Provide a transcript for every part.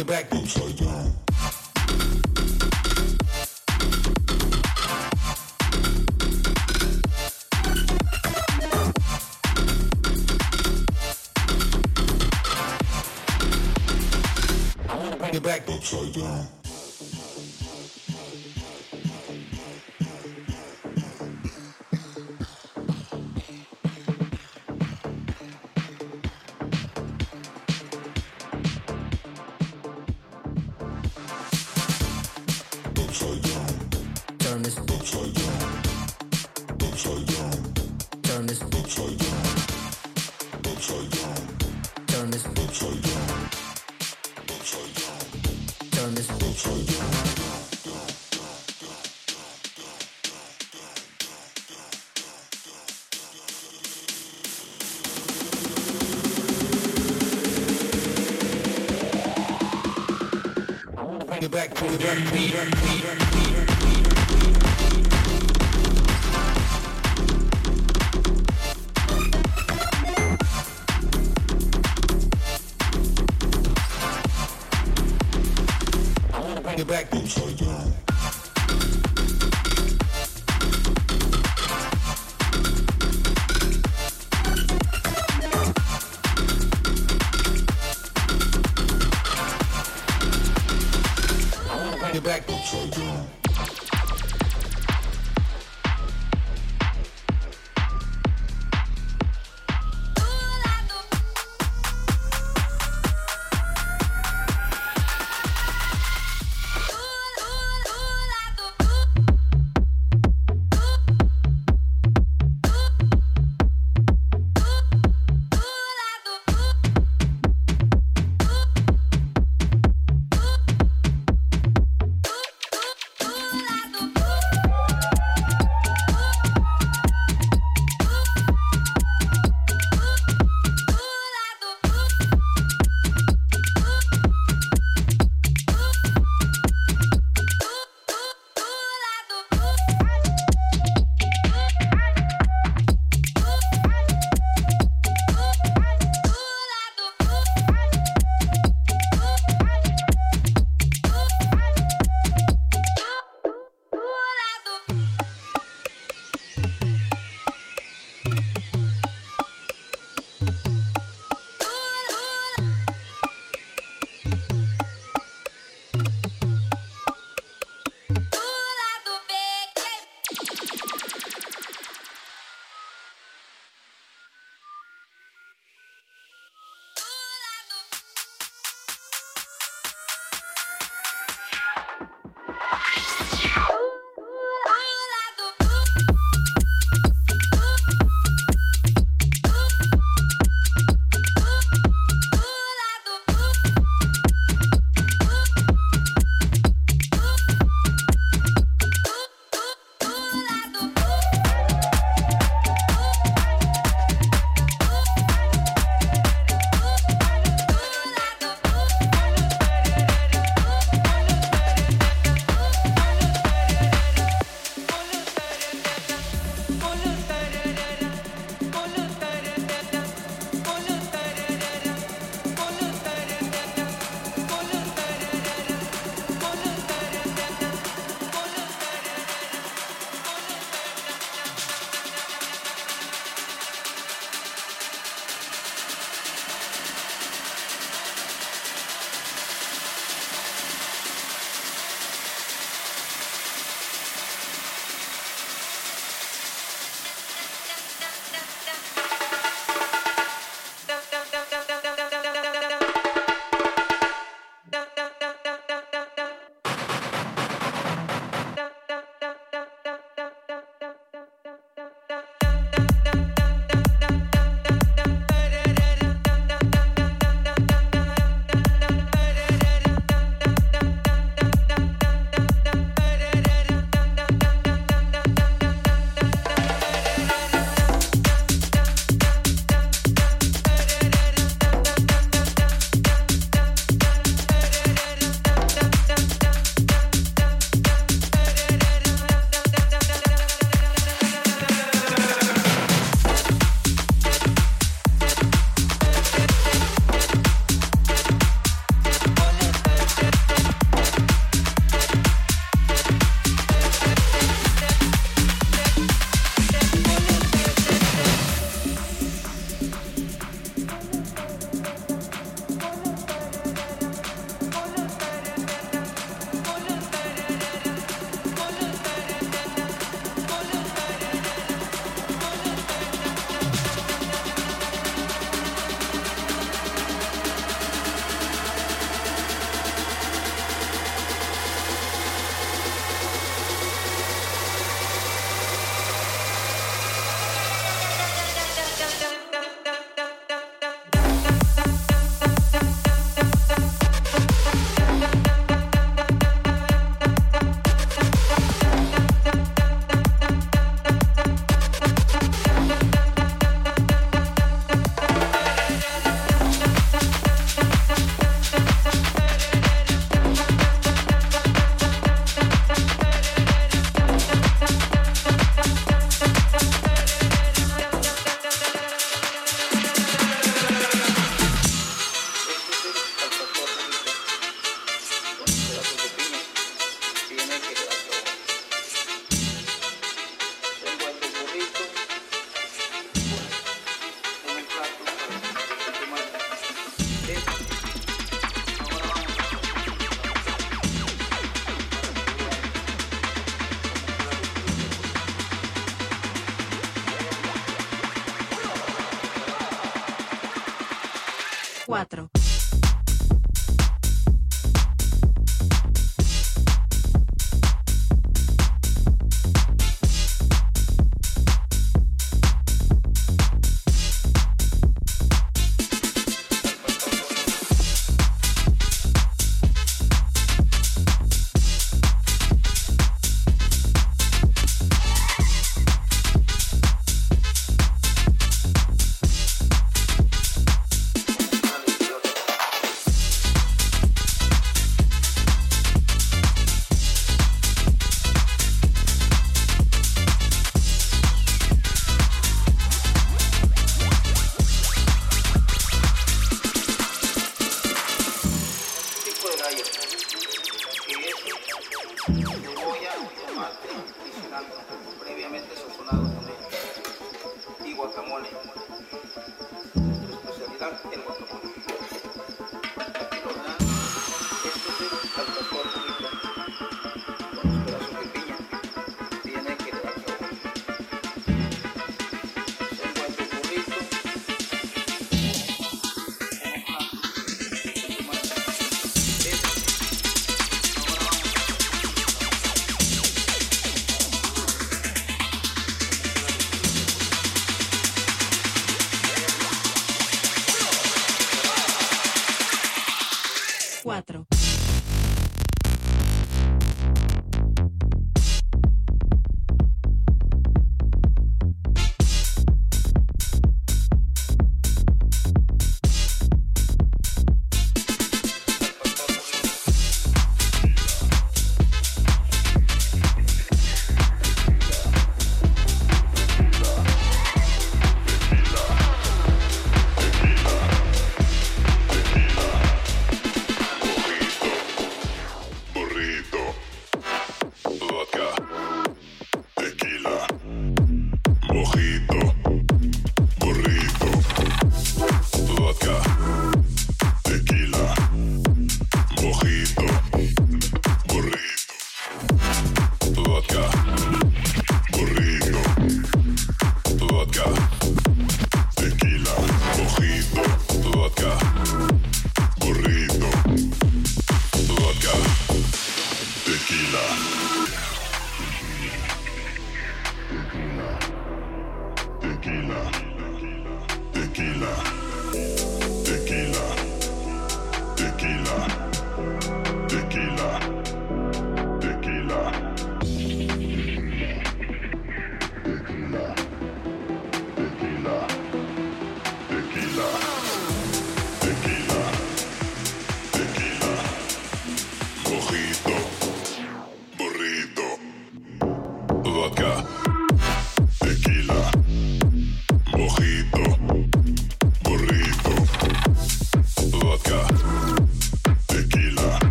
your back boots so down. Back upside down.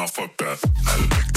nah, fuck that.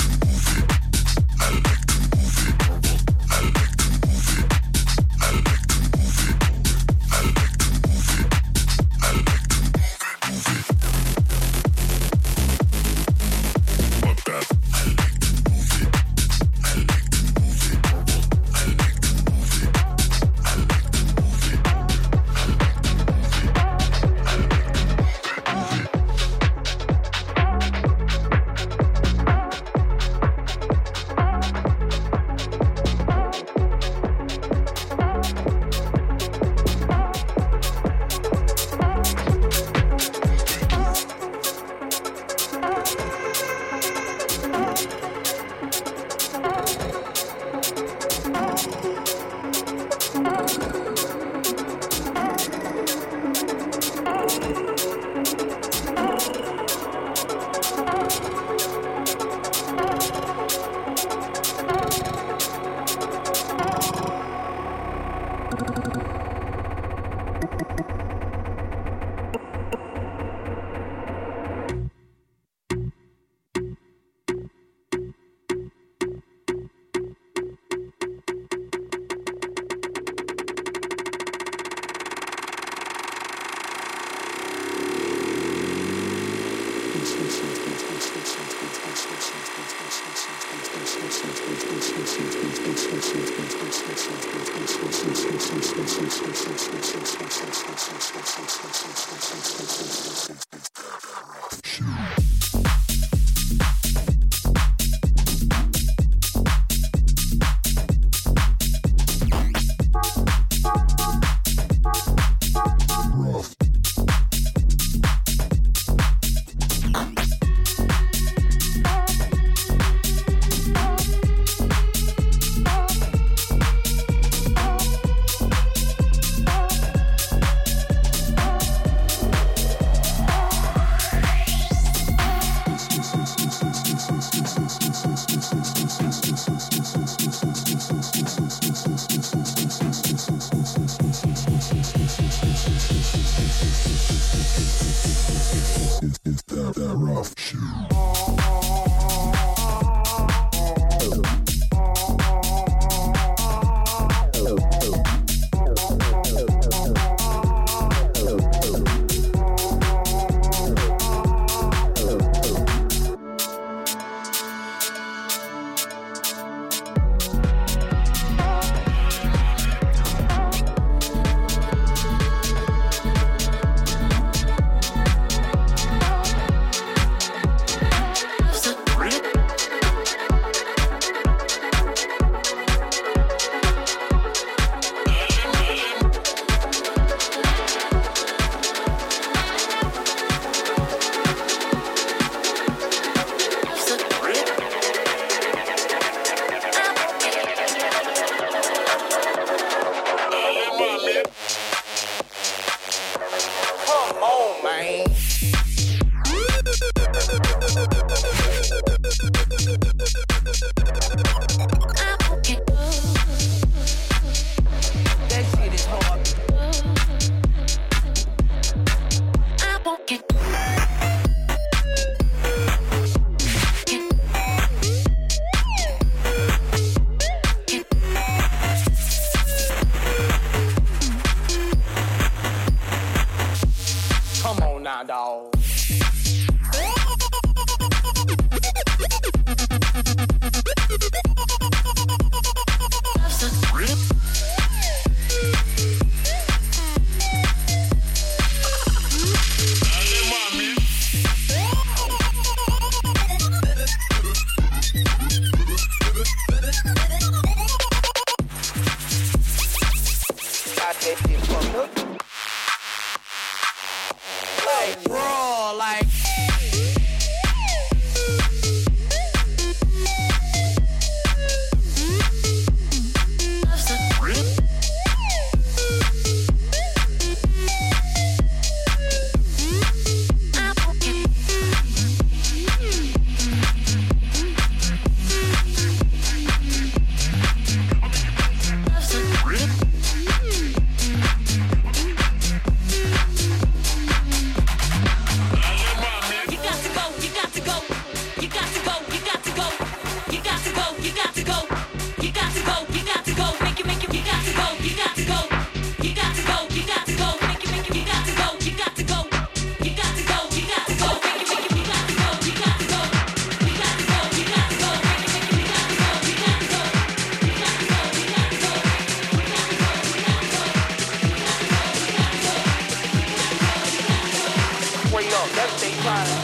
That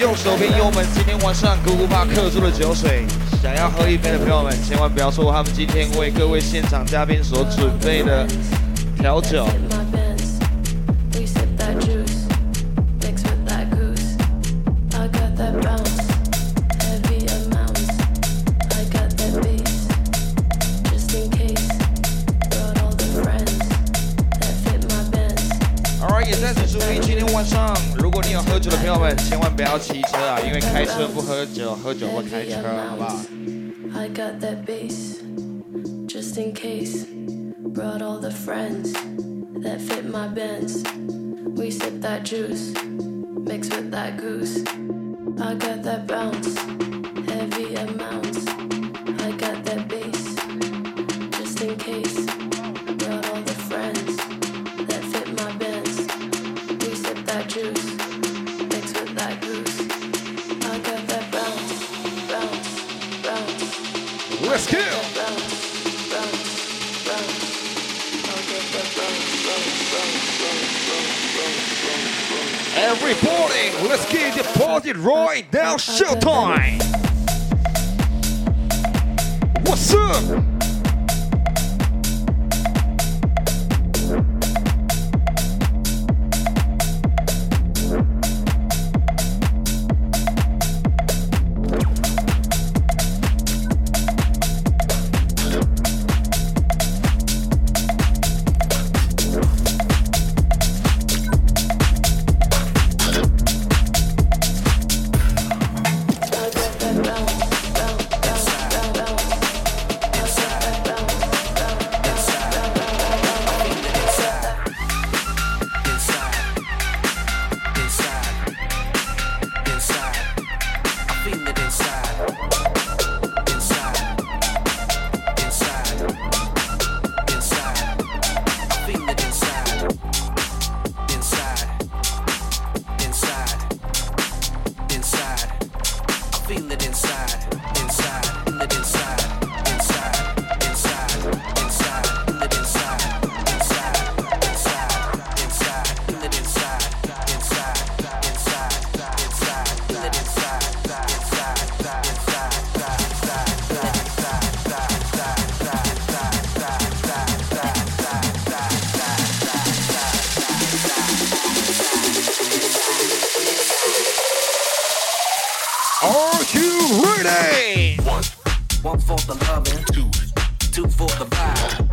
右手边有我们今天晚上姑姑爸客住的酒水，想要喝一杯的朋友们，千万不要错过他们今天为各位现场嘉宾所准备的调酒。Bends. We sip that juice, mix with that goose. Right now. Showtime. What's up? One for the loving, two, two for the vibe.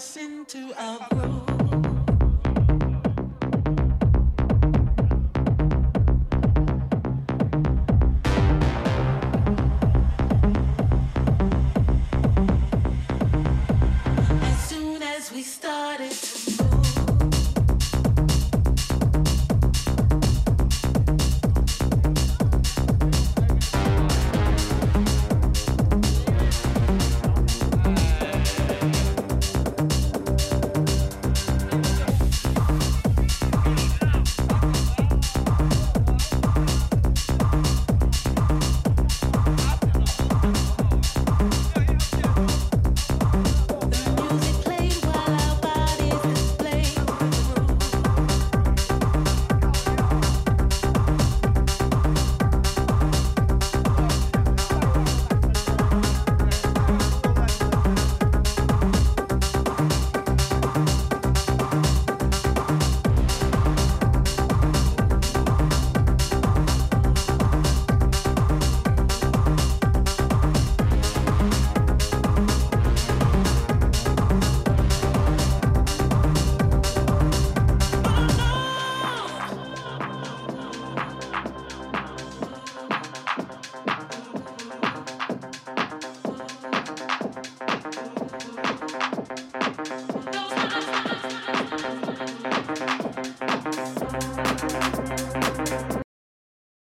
Us into our groove.